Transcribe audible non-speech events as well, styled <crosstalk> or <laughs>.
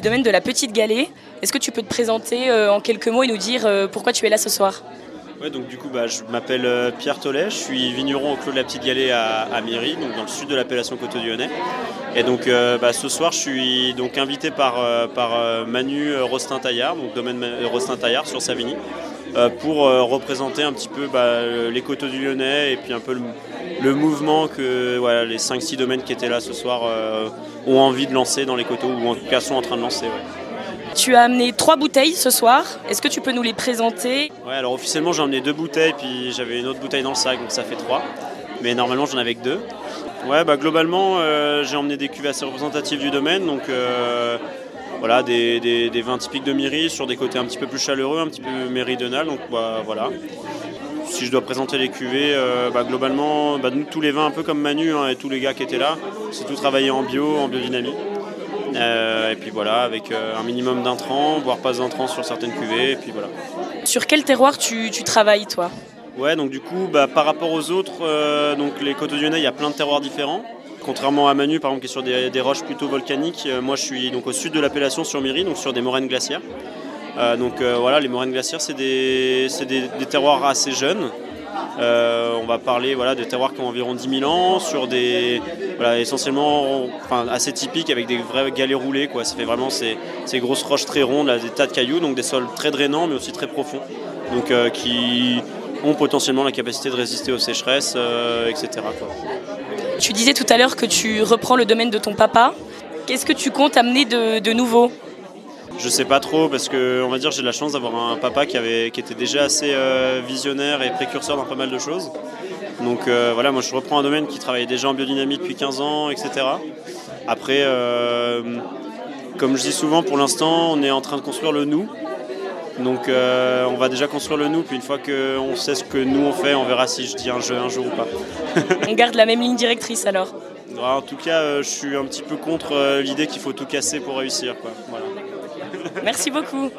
domaine de la Petite Galée. Est-ce que tu peux te présenter en quelques mots et nous dire pourquoi tu es là ce soir? Ouais, donc du coup, bah, je m'appelle Pierre Tollet, je suis vigneron au Clos de la Petite Galée à, à Miry, donc dans le sud de l'appellation Côte-du-Lyonnais. Et donc bah, ce soir, je suis donc invité par, par Manu Rostin-Taillard, donc domaine Rostin-Taillard sur Savigny. Euh, pour euh, représenter un petit peu bah, les coteaux du Lyonnais et puis un peu le, mouvement que voilà, les 5-6 domaines qui étaient là ce soir euh, ont envie de lancer dans les coteaux ou en tout cas sont en train de lancer. Tu as amené trois bouteilles ce soir. Est-ce que tu peux nous les présenter? Ouais, alors officiellement j'ai emmené deux bouteilles, puis j'avais une autre bouteille dans le sac, donc ça fait trois. Mais normalement j'en avais que deux. Ouais, bah globalement j'ai emmené des cuvées assez représentatives du domaine, donc voilà, des, vins typiques de Myri sur des côtés un petit peu plus chaleureux, un petit peu méridional. Donc bah, voilà. Si je dois présenter les cuvées, euh, bah, globalement, bah, nous, tous les vins, un peu comme Manu hein, et tous les gars qui étaient là, c'est tout travaillé en bio, en biodynamie. Euh, et puis voilà, avec euh, un minimum d'intrants, voire pas d'intrants sur certaines cuvées. Et puis voilà. Sur quel terroir tu, travailles, toi? Ouais, donc du coup, par rapport aux autres, donc les côtes du il y a plein de terroirs différents. Contrairement à Manu, par exemple, qui est sur des, roches plutôt volcaniques, euh, moi je suis donc au sud de l'appellation sur Myri, donc sur des moraines glaciaires. Euh, donc euh, voilà, les moraines glaciaires, c'est des, terroirs assez jeunes. on va parler voilà, de terroirs qui ont environ 10 000 ans, sur des voilà, essentiellement enfin, assez typiques avec des vrais galets roulés. Quoi. Ça fait vraiment ces, grosses roches très rondes, des tas de cailloux, donc des sols très drainants mais aussi très profonds, donc qui ont potentiellement la capacité de résister aux sécheresses, etc. Tu disais tout à l'heure que tu reprends le domaine de ton papa. Qu'est-ce que tu comptes amener de, nouveau? Je sais pas trop parce que on va dire j'ai la chance d'avoir un papa qui, avait, qui était déjà assez euh, visionnaire et précurseur dans pas mal de choses. Donc euh, voilà, moi je reprends un domaine qui travaillait déjà en biodynamie depuis 15 ans, etc. Après, euh, comme je dis souvent, pour l'instant, on est en train de construire le nous. Donc euh, on va déjà construire le nous, puis une fois qu'on sait ce que nous on fait, on verra si je dis un jeu un jour ou pas. <laughs> on garde la même ligne directrice alors En tout cas, euh, je suis un petit peu contre euh, l'idée qu'il faut tout casser pour réussir. Merci beaucoup.